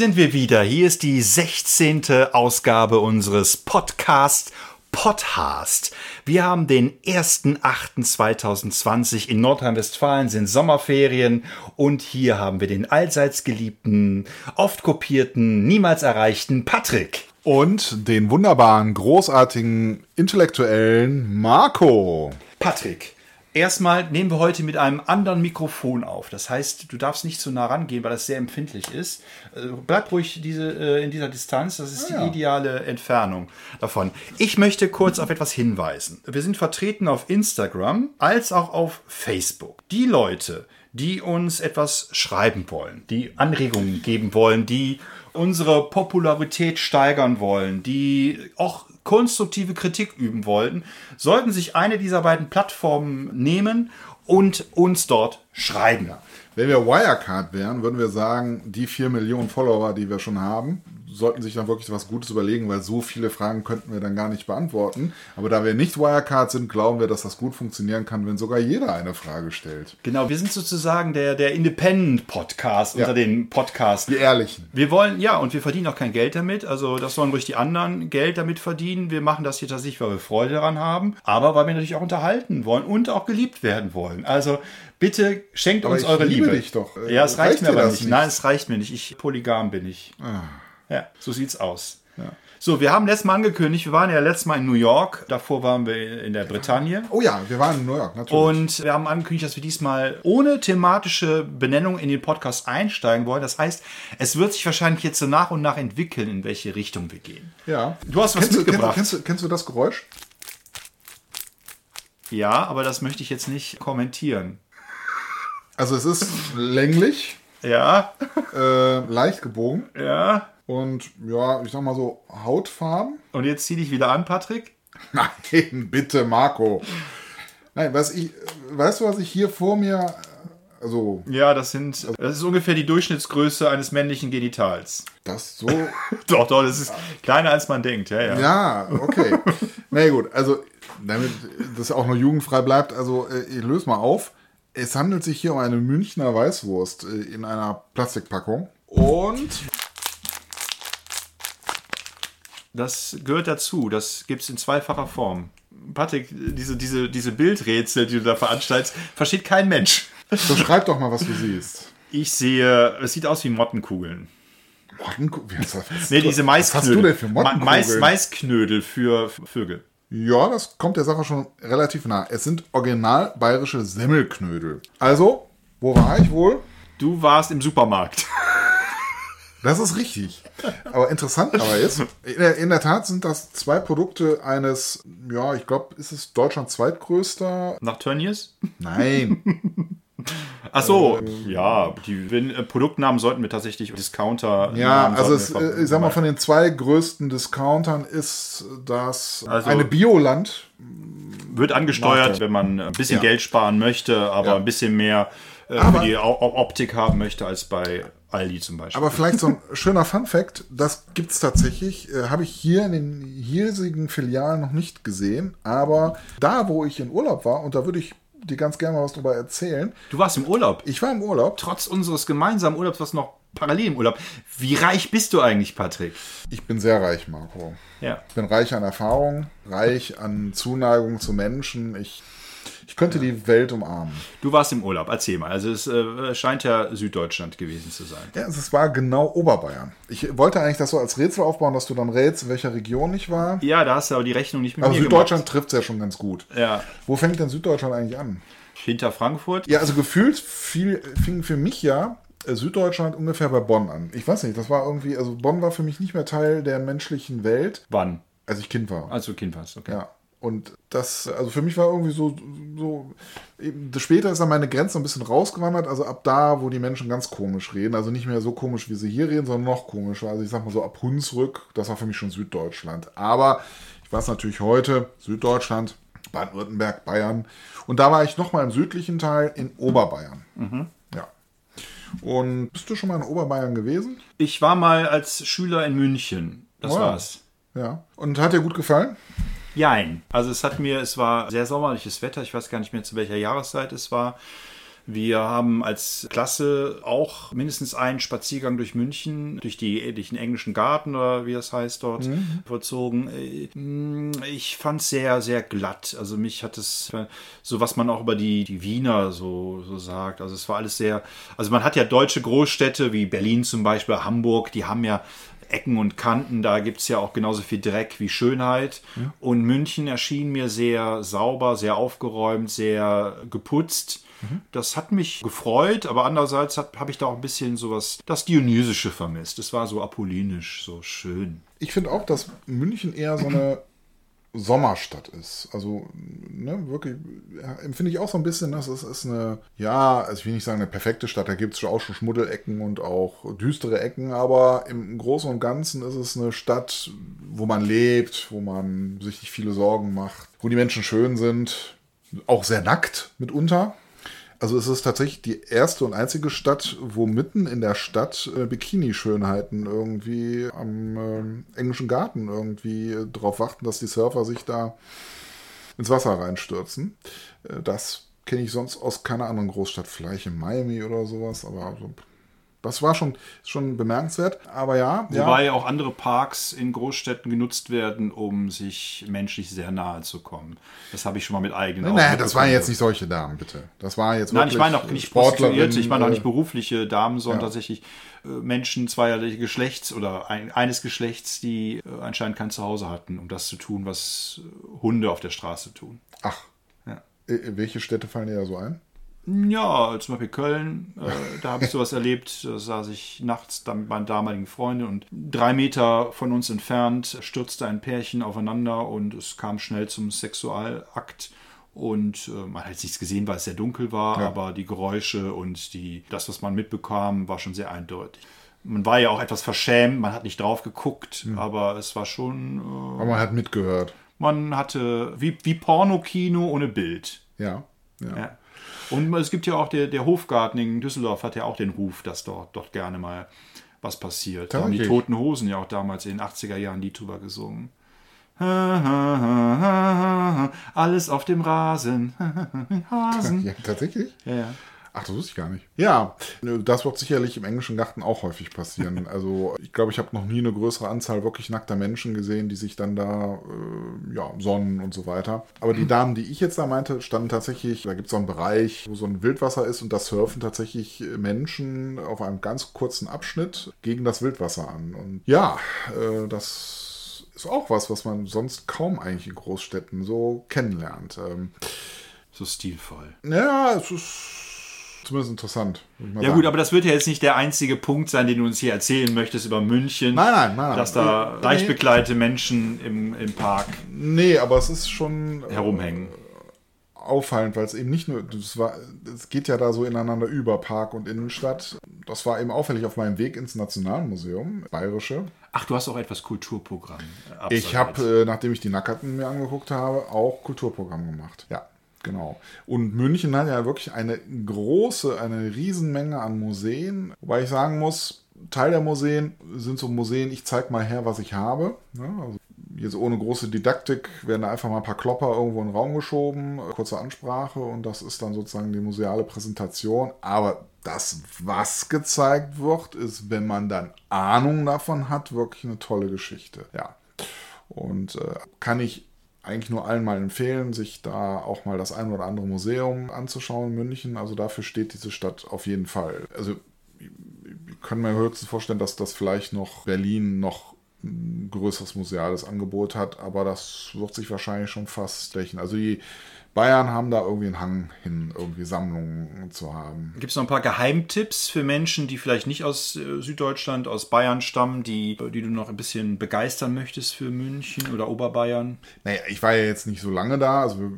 Hier sind wir wieder. Hier ist die 16. Ausgabe unseres Podcast Podcast. Wir haben den 1.8.2020 in Nordrhein-Westfalen sind Sommerferien und hier haben wir den allseits geliebten, oft kopierten, niemals erreichten Patrick. Und den wunderbaren, großartigen, intellektuellen Marco. Patrick, Erstmal nehmen wir heute mit einem anderen Mikrofon auf. Das heißt, du darfst nicht zu nah rangehen, weil das sehr empfindlich ist. Äh, bleib ruhig diese, äh, in dieser Distanz. Das ist Ah, die ideale Entfernung davon. Ich möchte kurz auf etwas hinweisen. Wir sind vertreten auf Instagram als auch auf Facebook. Die Leute, die uns etwas schreiben wollen, die Anregungen geben wollen, die unsere Popularität steigern wollen, die auch konstruktive Kritik üben wollten, sollten sich eine dieser beiden Plattformen nehmen und uns dort schreiben. Wenn wir Wirecard wären, würden wir sagen, die 4 Millionen Follower, die wir schon haben, sollten sich dann wirklich was Gutes überlegen, weil so viele Fragen könnten wir dann gar nicht beantworten. Aber da wir nicht Wirecard sind, glauben wir, dass das gut funktionieren kann, wenn sogar jeder eine Frage stellt. Genau, wir sind sozusagen der, der Independent-Podcast Ja. unter den Podcasts. Die Ehrlichen. Wir wollen, ja, und wir verdienen auch kein Geld damit. Also, das sollen ruhig die anderen Geld damit verdienen. Wir machen das hier tatsächlich, weil wir Freude daran haben, aber weil wir natürlich auch unterhalten wollen und auch geliebt werden wollen. Also, bitte schenkt Aber uns eure liebe Liebe. dich doch. Ja, es reicht, reicht mir aber nicht. nicht? Nein, es reicht mir nicht. Ich polygam bin ich. Ah. Ja, so sieht's aus. So, wir haben letztes Mal angekündigt, wir waren ja letztes Mal in New York, davor waren wir in der Bretagne. Oh ja, wir waren in New York, natürlich. Und wir haben angekündigt, dass wir diesmal ohne thematische Benennung in den Podcast einsteigen wollen. Das heißt, es wird sich wahrscheinlich jetzt so nach und nach entwickeln, in welche Richtung wir gehen. ja. Du hast was kennst, du- mitgebracht. Kennst, kennst, du, kennst du das Geräusch? Ja, aber das möchte ich jetzt nicht kommentieren. Also es ist länglich, Ja, äh, leicht gebogen ja. Und ja, ich sag mal so Hautfarben. Und jetzt zieh dich wieder an, Patrick. Nein, bitte, Marco. Nein, was ich, weißt du, was ich hier vor mir, also Ja, das sind, das ist ungefähr die Durchschnittsgröße eines männlichen Genitals. das so, Doch, doch, das ist kleiner als man denkt. Ja, ja. ja, okay. Na nee, gut, also damit das auch noch jugendfrei bleibt, also äh, ich löse mal auf. Es handelt sich hier um eine Münchner Weißwurst äh, in einer Plastikpackung und Das gehört dazu. Das gibt es in zweifacher Form. Patrick, diese, diese, diese Bildrätsel, die du da veranstaltest, versteht kein Mensch. so schreib doch mal, was du siehst. Ich sehe, es sieht aus wie Mottenkugeln. Mottenku- wie heißt das? Was- Nee, diese Was hast du Maisknödel. denn für Mottenkugeln? Mais, Maisknödel für Vögel. Ja, das kommt der Sache schon relativ nah. Es sind original bayerische Semmelknödel. Also, wo war ich wohl? Du warst im Supermarkt. Das ist richtig. Aber interessant aber ist, in der, in der Tat sind das zwei Produkte eines, ja, ich glaube, ist es Deutschlands zweitgrößter? Nach Tönnies? Nein. Ach so, ja, die äh, Produktnamen sollten wir tatsächlich Discounter. Ja, Namen also es, äh, ich sag mal, von den zwei größten Discountern ist das Also- eine Bioland. wird angesteuert, wenn man ein bisschen Ja. Geld sparen möchte, aber Ja. ein bisschen mehr äh, Aber- für die O- Optik haben möchte als bei Aldi zum Beispiel. Aber vielleicht so ein schöner Fun-Fact, das gibt's tatsächlich, äh, habe ich hier in den hiesigen Filialen noch nicht gesehen, aber da, wo ich in Urlaub war, und da würde ich dir ganz gerne mal was drüber erzählen, du warst im Urlaub. ich war im Urlaub, Trotz unseres gemeinsamen Urlaubs, was noch parallel im Urlaub. Wie reich bist du eigentlich, Patrick? ich bin sehr reich, Marco. Ja. Ich bin reich an Erfahrung, reich an Zuneigung zu Menschen, ich, ich könnte die Welt umarmen. Du warst im Urlaub, erzähl mal. Also es äh, scheint ja Süddeutschland gewesen zu sein. Ja, es war genau Oberbayern. Ich wollte eigentlich das so als Rätsel aufbauen, dass du dann rätst, in welcher Region ich war. Ja, da hast du aber die Rechnung nicht Aber mir Süddeutschland trifft es ja schon ganz gut. Ja, Wo fängt denn Süddeutschland eigentlich an? hinter Frankfurt. Ja, also gefühlt viel, fing für mich ja äh, Süddeutschland ungefähr bei Bonn an. Ich weiß nicht, das war irgendwie, also Bonn war für mich nicht mehr Teil der menschlichen Welt, Wann? als ich Kind war. Als du Kind warst, okay. Ja. Und das, also für mich war irgendwie so, so eben, später ist dann meine Grenze ein bisschen rausgewandert, also ab da, wo die Menschen ganz komisch reden, also nicht mehr so komisch, wie sie hier reden, sondern noch komischer. Also ich sag mal so ab Hunsrück, das war für mich schon Süddeutschland. Aber ich weiß natürlich heute, Süddeutschland, Baden-Württemberg, Bayern. Und da war ich nochmal im südlichen Teil in Oberbayern. Ja. Und bist du schon mal in Oberbayern gewesen? Ich war mal als Schüler in München. Das Oh ja. war's. Ja. Und hat dir gut gefallen? Jein. Also es hat mir, es war sehr sommerliches Wetter. Ich weiß gar nicht mehr zu welcher Jahreszeit es war. Wir haben als Klasse auch mindestens einen Spaziergang durch München, durch, die, durch den englischen Garten oder wie das heißt dort, mhm. vollzogen. Äh, ich fand es sehr, sehr glatt. Also mich hat es, so was man auch über die, die Wiener so, so sagt. Also es war alles sehr, also man hat ja deutsche Großstädte wie Berlin zum Beispiel, Hamburg, die haben ja Ecken und Kanten, da gibt es ja auch genauso viel Dreck wie Schönheit. Ja. Und München erschien mir sehr sauber, sehr aufgeräumt, sehr geputzt. Mhm. Das hat mich gefreut, aber andererseits habe ich da auch ein bisschen sowas, das Dionysische vermisst. Es war so apollinisch, so schön. Ich finde auch, dass München eher so eine Sommerstadt ist. Also, ne, wirklich, ja, empfinde ich auch so ein bisschen, dass es ist eine, ja, also ich will nicht sagen eine perfekte Stadt, da gibt es auch schon Schmuddelecken und auch düstere Ecken, aber im Großen und Ganzen ist es eine Stadt, wo man lebt, wo man sich nicht viele Sorgen macht, wo die Menschen schön sind, auch sehr nackt mitunter. Also es ist tatsächlich die erste und einzige Stadt, wo mitten in der Stadt äh, Bikini-Schönheiten irgendwie am äh, englischen Garten irgendwie äh, darauf warten, dass die Surfer sich da ins Wasser reinstürzen. Äh, das kenne ich sonst aus keiner anderen Großstadt, vielleicht in Miami oder sowas, aber so das war schon, schon bemerkenswert. Aber ja. Wobei ja. auch andere Parks in Großstädten genutzt werden, um sich menschlich sehr nahe zu kommen. Das habe ich schon mal mit eigenen Augen. Naja, das waren jetzt nicht solche Damen, bitte. Das war jetzt Nein, ich meine auch nicht Prostituierte, ich meine auch nicht berufliche Damen, sondern ja. tatsächlich äh, Menschen zweierlichen Geschlechts oder ein, eines Geschlechts, die äh, anscheinend kein Zuhause hatten, um das zu tun, was Hunde auf der Straße tun. Ach. Ja. Welche Städte fallen dir da so ein? Ja, zum Beispiel Köln, äh, da habe ich sowas erlebt. Da saß ich nachts dann mit meinen damaligen Freunden und drei Meter von uns entfernt stürzte ein Pärchen aufeinander und es kam schnell zum Sexualakt. Und äh, man hat nichts gesehen, weil es sehr dunkel war, ja. aber die Geräusche und die, das, was man mitbekam, war schon sehr eindeutig. Man war ja auch etwas verschämt, man hat nicht drauf geguckt, mhm. aber es war schon. Äh, aber man hat mitgehört. Man hatte, wie, wie Pornokino ohne Bild. ja. ja. ja. Und es gibt ja auch der, der Hofgarten in Düsseldorf hat ja auch den Ruf, dass dort, dort gerne mal was passiert. Da haben die Toten Hosen ja auch damals in den 80er Jahren die drüber gesungen. Alles auf dem Rasen. Hasen. Ja, tatsächlich? Ja, ja. Ach, das wusste ich gar nicht. Ja, das wird sicherlich im englischen Garten auch häufig passieren. Also ich glaube, ich habe noch nie eine größere Anzahl wirklich nackter Menschen gesehen, die sich dann da äh, ja, sonnen und so weiter. Aber die Damen, die ich jetzt da meinte, standen tatsächlich, da gibt es so einen Bereich, wo so ein Wildwasser ist und da surfen tatsächlich Menschen auf einem ganz kurzen Abschnitt gegen das Wildwasser an. Und ja, äh, das ist auch was, was man sonst kaum eigentlich in Großstädten so kennenlernt. Ähm, so stilvoll. Ja, es ist zumindest interessant. Ja gut, aber das wird ja jetzt nicht der einzige Punkt sein, den du uns hier erzählen möchtest über München. Nein, nein, nein. Dass da nee. leicht bekleidete Menschen im, im Park. Nee, aber es ist schon. Äh, herumhängen. auffallend, weil es eben nicht nur, es war, es geht ja da so ineinander über Park und Innenstadt. Das war eben auffällig auf meinem Weg ins Nationalmuseum, Bayerische. Ach, du hast auch etwas Kulturprogramm. Absolviert. Ich habe, äh, nachdem ich die Nackerten mir angeguckt habe, auch Kulturprogramm gemacht. Ja. Genau. Und München hat ja wirklich eine große, eine Riesenmenge an Museen. Wobei ich sagen muss, Teil der Museen sind so Museen, ich zeige mal her, was ich habe. Ja, also jetzt ohne große Didaktik werden da einfach mal ein paar Klopper irgendwo in den Raum geschoben, kurze Ansprache und das ist dann sozusagen die museale Präsentation. Aber das, was gezeigt wird, ist, wenn man dann Ahnung davon hat, wirklich eine tolle Geschichte. Ja. Und äh, kann ich eigentlich nur allen mal empfehlen, sich da auch mal das ein oder andere Museum anzuschauen in München. Also dafür steht diese Stadt auf jeden Fall. Also ich kann mir höchstens vorstellen, dass das vielleicht noch Berlin noch ein größeres museales Angebot hat, aber das wird sich wahrscheinlich schon fast rächen. Also die Bayern haben da irgendwie einen Hang hin, irgendwie Sammlungen zu haben. Gibt es noch ein paar Geheimtipps für Menschen, die vielleicht nicht aus äh, Süddeutschland, aus Bayern stammen, die, die du noch ein bisschen begeistern möchtest für München oder Oberbayern? Naja, ich war ja jetzt nicht so lange da, also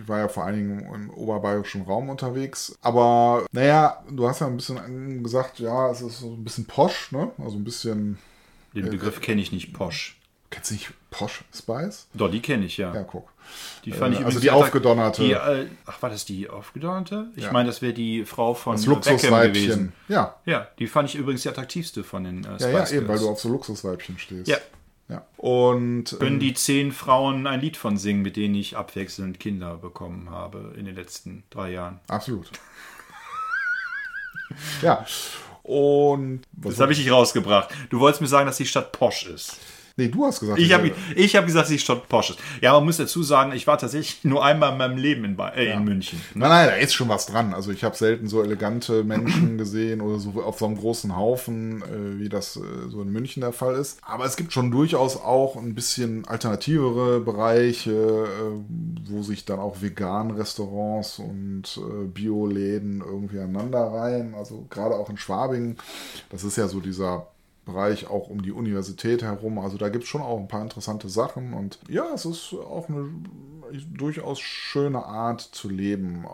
ich war ja vor allen Dingen im oberbayerischen Raum unterwegs. Aber naja, du hast ja ein bisschen gesagt, ja, es ist so ein bisschen posch, ne? Also ein bisschen. Den Begriff äh, kenne ich nicht, posch. Kennst du nicht Posh Spice? Doch, die kenne ich, ja. Ja, guck. Die fand äh, ich also die aufgedonnerte. Die, äh, ach, war das die aufgedonnerte? Ich ja. meine, das wäre die Frau von das Luxusweibchen. gewesen. Ja. Ja, die fand ich übrigens die attraktivste von den äh, Spice Ja, ja, eben, weil du auf so Luxusweibchen stehst. Ja. Ja. Und können ähm, die zehn Frauen ein Lied von singen, mit denen ich abwechselnd Kinder bekommen habe in den letzten drei Jahren. Absolut. Ja. Und Das habe ich nicht rausgebracht. Du wolltest mir sagen, dass die Stadt posch ist. Nee, du hast gesagt. Ich habe ich hab gesagt, Stadt posch ist. Ja, man muss dazu sagen, ich war tatsächlich nur einmal in meinem Leben in, Ba- äh, in München. Nein, nein, da ist schon was dran. Also ich habe selten so elegante Menschen gesehen oder so auf so einem großen Haufen, äh, wie das äh, so in München der Fall ist. Aber es gibt schon durchaus auch ein bisschen alternativere Bereiche, äh, wo sich dann auch vegan Restaurants und äh, Bioläden irgendwie aneinander reihen. Also gerade auch in Schwabing, das ist ja so dieser Bereich auch um die Universität herum. Also da gibt es schon auch ein paar interessante Sachen. Und ja, es ist auch eine durchaus schöne Art zu leben.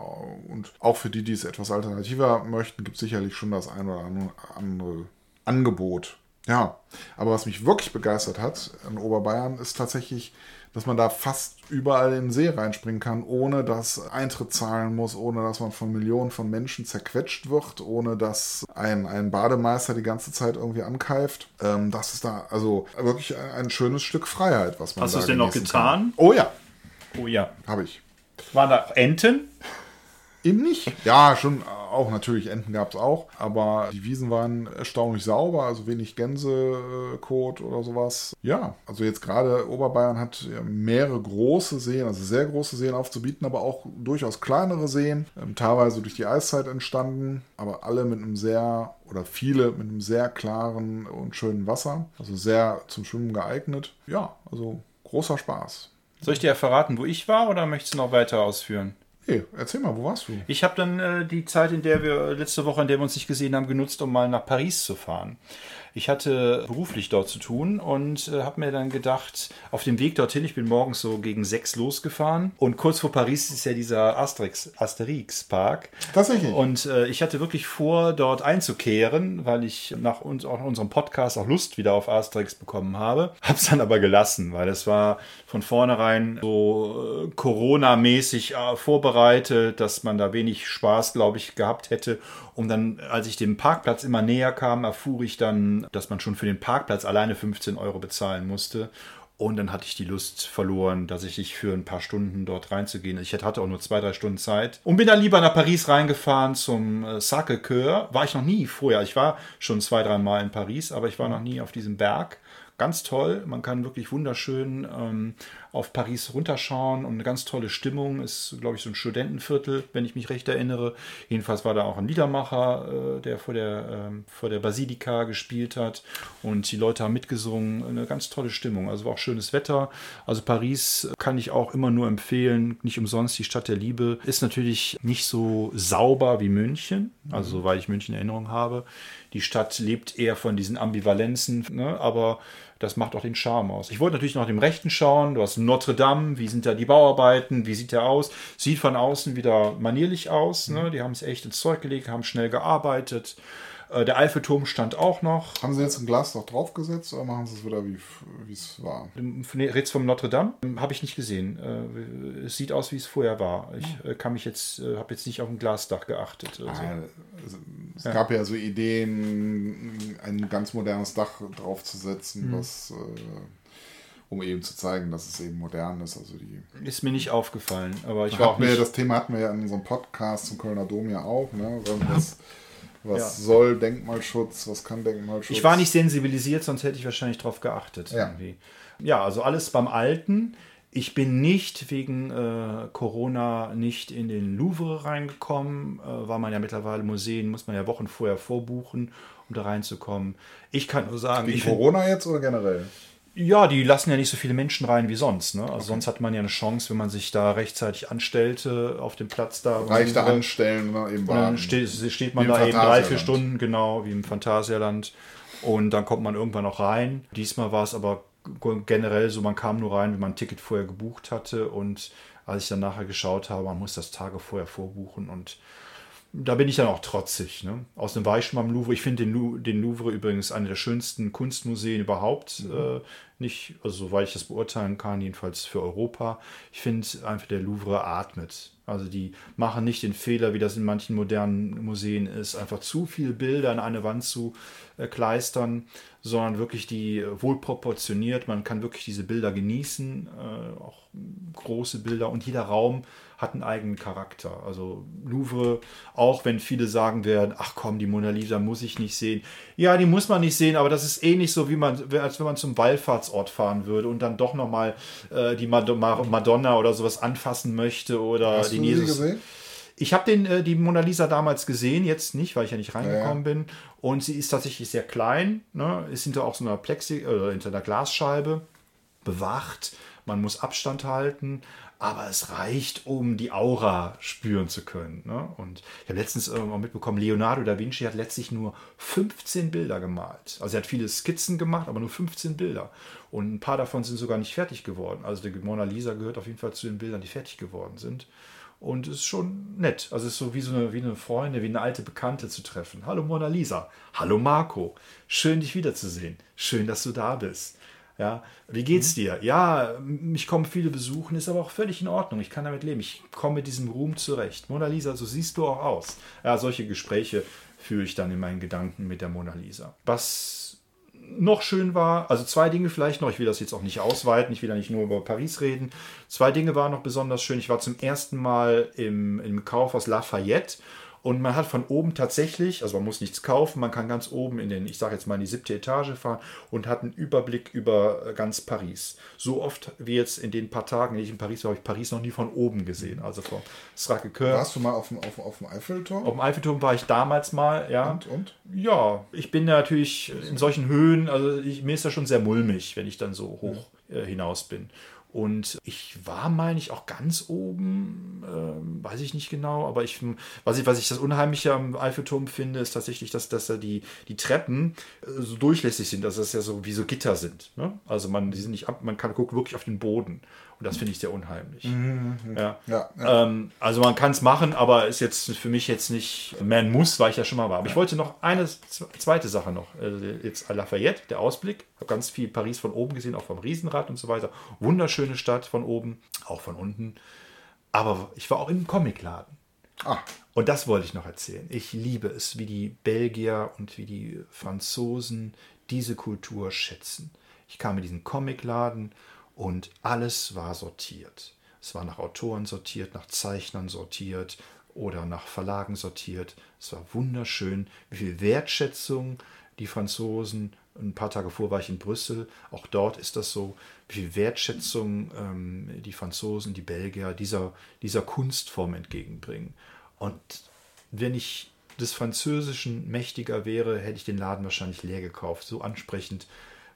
Und auch für die, die es etwas alternativer möchten, gibt es sicherlich schon das ein oder andere- andere Angebot. Ja, aber was mich wirklich begeistert hat in Oberbayern, ist tatsächlich, dass man da fast überall in den See reinspringen kann, ohne dass Eintritt zahlen muss, ohne dass man von Millionen von Menschen zerquetscht wird, ohne dass ein, ein Bademeister die ganze Zeit irgendwie ankeift. Ähm, das ist da also wirklich ein, ein schönes Stück Freiheit, was man Hast du es denn noch genießen kann. getan? Oh ja, Oh ja. habe ich. Waren da Enten? Eben nicht. Ja, schon auch natürlich Enten gab es auch, aber die Wiesen waren erstaunlich sauber, also wenig Gänsekot oder sowas. Ja, also jetzt gerade Oberbayern hat ja mehrere große Seen, also sehr große Seen aufzubieten, aber auch durchaus kleinere Seen, ähm, teilweise durch die Eiszeit entstanden, aber alle mit einem sehr oder viele mit einem sehr klaren und schönen Wasser, also sehr zum Schwimmen geeignet. Ja, also großer Spaß. Soll ich dir verraten, wo ich war oder möchtest du noch weiter ausführen? Hey, erzähl mal, wo warst du? Ich habe dann äh, die Zeit, in der wir letzte Woche, in der wir uns nicht gesehen haben, genutzt, um mal nach Paris zu fahren. Ich hatte beruflich dort zu tun und äh, habe mir dann gedacht, auf dem Weg dorthin, ich bin morgens so gegen sechs losgefahren und kurz vor Paris ist ja dieser Asterix, Asterix Park. Tatsächlich. Und äh, ich hatte wirklich vor, dort einzukehren, weil ich nach uns, auch unserem Podcast auch Lust wieder auf Asterix bekommen habe. Hab's dann aber gelassen, weil es war von vornherein so äh, Corona-mäßig äh, vorbereitet, dass man da wenig Spaß, glaube ich, gehabt hätte. Und dann, als ich dem Parkplatz immer näher kam, erfuhr ich dann, dass man schon für den Parkplatz alleine 15 Euro bezahlen musste. Und dann hatte ich die Lust verloren, dass ich nicht für ein paar Stunden dort reinzugehen. Ich hatte auch nur zwei, drei Stunden Zeit. Und bin dann lieber nach Paris reingefahren zum äh, Sacré-Cœur. War ich noch nie vorher. Ich war schon zwei, drei Mal in Paris, aber ich war noch nie auf diesem Berg. Ganz toll. Man kann wirklich wunderschön ähm, auf Paris runterschauen und eine ganz tolle Stimmung. Ist, glaube ich, so ein Studentenviertel, wenn ich mich recht erinnere. Jedenfalls war da auch ein Liedermacher, äh, der vor der, ähm, vor der Basilika gespielt hat. Und die Leute haben mitgesungen. Eine ganz tolle Stimmung. Also war auch schönes Wetter. Also Paris kann ich auch immer nur empfehlen. Nicht umsonst die Stadt der Liebe. Ist natürlich nicht so sauber wie München. Also weil ich München in Erinnerung habe. Die Stadt lebt eher von diesen Ambivalenzen, ne? aber das macht auch den Charme aus. Ich wollte natürlich noch dem Rechten schauen. Du hast Notre Dame, wie sind da die Bauarbeiten, wie sieht der aus? Sieht von außen wieder manierlich aus. Ne? Die haben es echt ins Zeug gelegt, haben schnell gearbeitet. Äh, Der Eiffelturm stand auch noch. Haben sie jetzt ein Glas noch draufgesetzt oder machen sie es wieder, wie es war? Redst vom Notre Dame? Habe ich nicht gesehen. Äh, Es sieht aus, wie es vorher war. Ich äh, kann mich jetzt, habe jetzt nicht auf ein Glasdach geachtet. Also. Nein, es- Es gab ja so Ideen, ein ganz modernes Dach draufzusetzen, was, äh, um eben zu zeigen, dass es eben modern ist. Also die Ist mir nicht aufgefallen, aber ich war auch wir, nicht. das Thema hatten wir ja in unserem Podcast zum Kölner Dom ja auch. Ne? Was, was Ja. soll Denkmalschutz, was kann Denkmalschutz? Ich war nicht sensibilisiert, sonst hätte ich wahrscheinlich drauf geachtet. Ja. Irgendwie. ja, also alles beim Alten. Ich bin nicht wegen äh, Corona nicht in den Louvre reingekommen, äh, weil man ja mittlerweile Museen, muss man ja Wochen vorher vorbuchen, um da reinzukommen. Ich kann nur sagen, Wegen Corona jetzt oder generell? Ja, die lassen ja nicht so viele Menschen rein wie sonst. Ne? Also sonst hat man ja eine Chance, wenn man sich da rechtzeitig anstellte auf dem Platz da. Reicht da anstellen dann eben Und dann warten. steht, steht man da eben drei, vier. Stunden, genau, wie im Phantasialand. Und dann kommt man irgendwann noch rein. Diesmal war es aber generell so, man kam nur rein, wenn man ein Ticket vorher gebucht hatte. Und als ich dann nachher geschaut habe, man muss das Tage vorher vorbuchen. Und da bin ich dann auch trotzig. Ne? Schon mal im Louvre. Ich finde den, den Louvre übrigens eine der schönsten Kunstmuseen überhaupt Mhm. Nicht, also soweit ich das beurteilen kann, jedenfalls für Europa. Ich finde einfach, der Louvre atmet. Also die machen nicht den Fehler, wie das in manchen modernen Museen ist, einfach zu viele Bilder an eine Wand zu äh, kleistern, sondern wirklich die äh, wohl proportioniert. Man kann wirklich diese Bilder genießen, äh, auch große Bilder und jeder Raum hat einen eigenen Charakter. Also Louvre, auch wenn viele sagen werden, ach komm, die Mona Lisa muss ich nicht sehen. Ja, die muss man nicht sehen, aber das ist ähnlich so, wie man, als wenn man zum Wallfahrtsort fahren würde und dann doch nochmal äh, die Madonna oder sowas anfassen möchte oder Hast den Jesus. Ich habe den äh, die Mona Lisa damals gesehen, jetzt nicht, weil ich ja nicht reingekommen Ja, bin. Und sie ist tatsächlich sehr klein, ne? ist hinter auch so einer Plexi äh, hinter einer Glasscheibe bewacht. Man muss Abstand halten, aber es reicht, um die Aura spüren zu können. Ne? Und ich habe letztens irgendwann mitbekommen, Leonardo da Vinci hat letztlich nur 15 Bilder gemalt. Also er hat viele Skizzen gemacht, aber nur 15 Bilder. Und ein paar davon sind sogar nicht fertig geworden. Also die Mona Lisa gehört auf jeden Fall zu den Bildern, die fertig geworden sind. Und es ist schon nett. Also es ist so wie so eine, wie eine Freundin, wie eine alte Bekannte zu treffen. Hallo Mona Lisa. Hallo Marco. Schön, dich wiederzusehen. Schön, dass du da bist. Ja, wie geht's dir? Ja, mich kommen viele besuchen, ist aber auch völlig in Ordnung. Ich kann damit leben. Ich komme mit diesem Ruhm zurecht. Mona Lisa, so siehst du auch aus. Ja, solche Gespräche führe ich dann in meinen Gedanken mit der Mona Lisa. Was noch schön war, also zwei Dinge vielleicht noch, ich will das jetzt auch nicht ausweiten, ich will ja nicht nur über Paris reden. Zwei Dinge waren noch besonders schön. Ich war zum ersten Mal im, im Kaufhaus Lafayette und man hat von oben tatsächlich, also man muss nichts kaufen, man kann ganz oben in den, ich sage jetzt mal in die siebte Etage fahren und hat einen Überblick über äh, ganz Paris. So oft wie jetzt in den paar Tagen, die ich in Paris war, habe ich Paris noch nie von oben gesehen. Also vom Sacré-Cœur. Warst du mal auf dem, auf, auf dem Eiffelturm? Auf dem Eiffelturm war ich damals mal, ja. Und, und? Ja, ich bin natürlich in solchen Höhen, also ich, mir ist das schon sehr mulmig, wenn ich dann so hoch äh, hinaus bin. Und ich war, meine ich, auch ganz oben, ähm, weiß ich nicht genau, aber ich, was ich, was ich das Unheimliche am Eiffelturm finde, ist tatsächlich, dass, dass da die, die Treppen äh, so durchlässig sind, dass das ja so wie so Gitter sind. Ne? Also man, die sind nicht ab, man kann guckt wirklich auf den Boden. Und das finde ich sehr unheimlich. Ja. Ja, ja. Ähm, also man kann es machen, aber ist jetzt für mich jetzt nicht ein Muss, weil ich da schon mal war. Aber ich wollte noch eine zweite Sache noch. Äh, Jetzt Lafayette, der Ausblick. Ich habe ganz viel Paris von oben gesehen, auch vom Riesenrad und so weiter. Wunderschöne Stadt von oben, auch von unten. Aber ich war auch im Comicladen. Ah, Und das wollte ich noch erzählen. Ich liebe es, wie die Belgier und wie die Franzosen diese Kultur schätzen. Ich kam in diesen Comicladen und alles war sortiert. Es war nach Autoren sortiert, nach Zeichnern sortiert oder nach Verlagen sortiert. Es war wunderschön, wie viel Wertschätzung die Franzosen, ein paar Tage vor war ich in Brüssel, auch dort ist das so, wie viel Wertschätzung ähm, die Franzosen, die Belgier dieser, dieser Kunstform entgegenbringen. Und wenn ich des Französischen mächtiger wäre, hätte ich den Laden wahrscheinlich leer gekauft. So ansprechend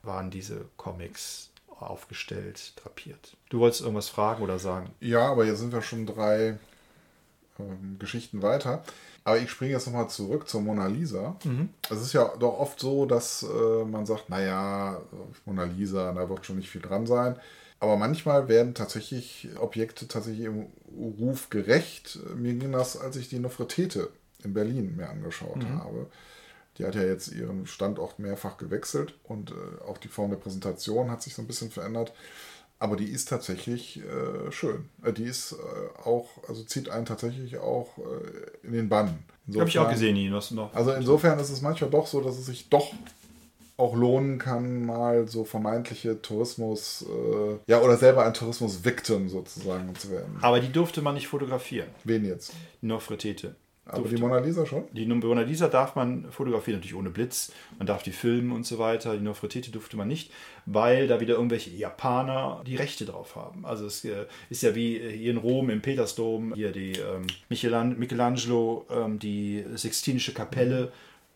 waren diese Comics aufgestellt, drapiert. Du wolltest irgendwas fragen oder sagen? ja, aber jetzt sind wir schon drei ähm, Geschichten weiter. Aber ich springe jetzt nochmal zurück zur Mona Lisa. Es ist ja doch oft so, dass äh, man sagt, naja, Mona Lisa, da wird schon nicht viel dran sein. Aber manchmal werden tatsächlich Objekte tatsächlich im Ruf gerecht. Mir ging das, als ich die Nofretete in Berlin mir angeschaut habe. Die hat ja jetzt ihren Standort mehrfach gewechselt und äh, auch die Form der Präsentation hat sich so ein bisschen verändert. Aber die ist tatsächlich äh, schön. Äh, die ist äh, auch, also zieht einen tatsächlich auch äh, in den Bann. Habe ich auch gesehen, Nino. Hast du noch? Also insofern ist es manchmal doch so, dass es sich doch auch lohnen kann, mal so vermeintliche Tourismus, äh, ja, oder selber ein Tourismus-Victim sozusagen zu werden. Aber die durfte man nicht fotografieren. Wen jetzt? Die Nofretete. Aber die Mona Lisa schon? Die Mona Lisa darf man fotografieren, natürlich ohne Blitz. Man darf die filmen und so weiter. Die Nofretete durfte man nicht, weil da wieder irgendwelche Japaner die Rechte drauf haben. Also es äh, ist ja wie hier in Rom im Petersdom, hier die ähm, Michelan Michelangelo, ähm, die Sixtinische Kapelle.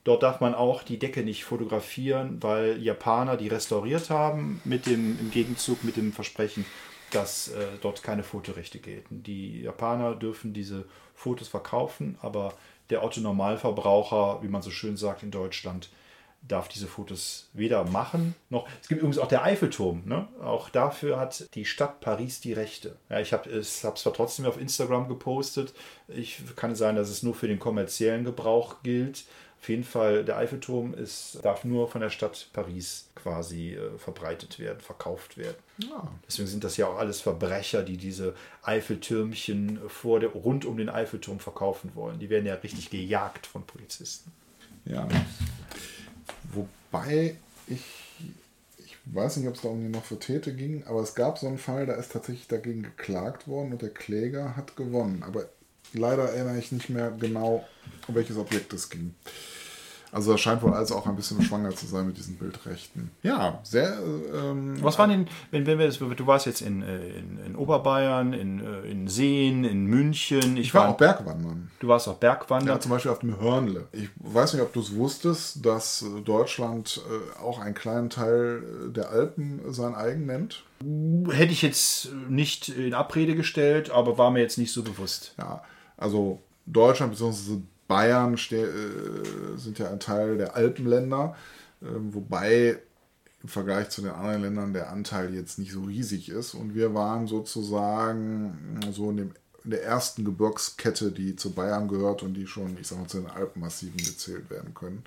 Dort darf man auch die Decke nicht fotografieren, weil Japaner die restauriert haben mit dem im Gegenzug mit dem Versprechen, dass äh, dort keine Fotorechte gelten. Die Japaner dürfen diese Fotos verkaufen, aber der Otto Normalverbraucher, wie man so schön sagt in Deutschland, darf diese Fotos weder machen noch. Es gibt übrigens auch der Eiffelturm. Ne? Auch dafür hat die Stadt Paris die Rechte. Ja, ich habe es zwar trotzdem auf Instagram gepostet. Ich kann sein, dass es nur für den kommerziellen Gebrauch gilt. Auf jeden Fall, der Eiffelturm ist, darf nur von der Stadt Paris quasi äh, verbreitet werden, verkauft werden. Ja. Deswegen sind das ja auch alles Verbrecher, die diese Eiffeltürmchen vor der, rund um den Eiffelturm verkaufen wollen. Die werden ja richtig gejagt von Polizisten. Ja. Wobei ich, ich weiß nicht, ob es da irgendwie noch für Täte ging, aber es gab so einen Fall, da ist tatsächlich dagegen geklagt worden und der Kläger hat gewonnen. Aber leider erinnere ich nicht mehr genau, um welches Objekt es ging. Also das scheint wohl also auch ein bisschen schwanger zu sein mit diesen Bildrechten. Ja, sehr. Ähm, Was waren denn, wenn, wenn wir das, du warst jetzt in, äh, in, in Oberbayern, in, äh, in Seen, in München. Ich, ich war, auch Bergwandern. Du warst auch Bergwandern. Ja, zum Beispiel auf dem Hörnle. Ich weiß nicht, ob du es wusstest, dass Deutschland äh, auch einen kleinen Teil der Alpen sein eigen nennt. Hätte ich jetzt nicht in Abrede gestellt, aber war mir jetzt nicht so bewusst. Ja, also Deutschland bzw. Bayern äh, sind ja ein Teil der Alpenländer, äh, wobei im Vergleich zu den anderen Ländern der Anteil jetzt nicht so riesig ist. Und wir waren sozusagen so in, dem, in der ersten Gebirgskette, die zu Bayern gehört und die schon, ich sag mal, zu den Alpenmassiven gezählt werden können.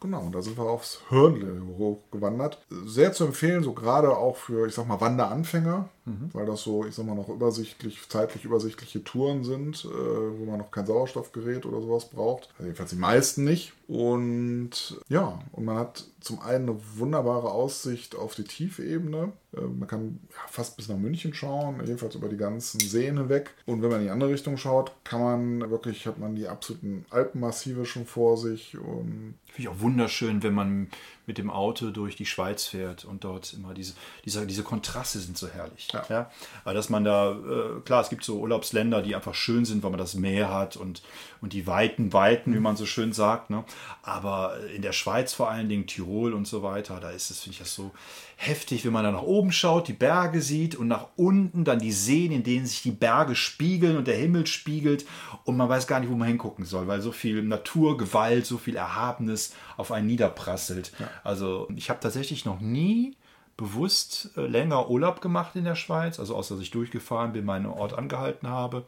Genau, da sind wir aufs Hörnle hochgewandert. Sehr zu empfehlen, so gerade auch für, ich sag mal, Wanderanfänger, mhm. weil das so, ich sag mal, noch übersichtlich, zeitlich übersichtliche Touren sind, äh, wo man noch kein Sauerstoffgerät oder sowas braucht. Also jedenfalls die meisten nicht. Und ja, und man hat zum einen eine wunderbare Aussicht auf die Tiefebene. Äh, man kann ja, fast bis nach München schauen, jedenfalls über die ganzen Seen hinweg. Und wenn man in die andere Richtung schaut, kann man wirklich, hat man die absoluten Alpenmassive schon vor sich. Und Finde ich auch wunderschön, wenn man mit dem Auto durch die Schweiz fährt und dort immer diese, diese, diese Kontraste sind so herrlich. Ja. ja? Aber dass man da, äh, klar, es gibt so Urlaubsländer, die einfach schön sind, weil man das Meer hat und, und die weiten Weiten, wie man so schön sagt. Ne? Aber in der Schweiz vor allen Dingen, Tirol und so weiter, da ist es, finde ich das so heftig, wenn man da nach oben schaut, die Berge sieht und nach unten dann die Seen, in denen sich die Berge spiegeln und der Himmel spiegelt und man weiß gar nicht, wo man hingucken soll, weil so viel Naturgewalt, so viel Erhabenes auf einen niederprasselt. Ja. Also ich habe tatsächlich noch nie bewusst äh, länger Urlaub gemacht in der Schweiz, also außer dass ich durchgefahren bin, meinen Ort angehalten habe.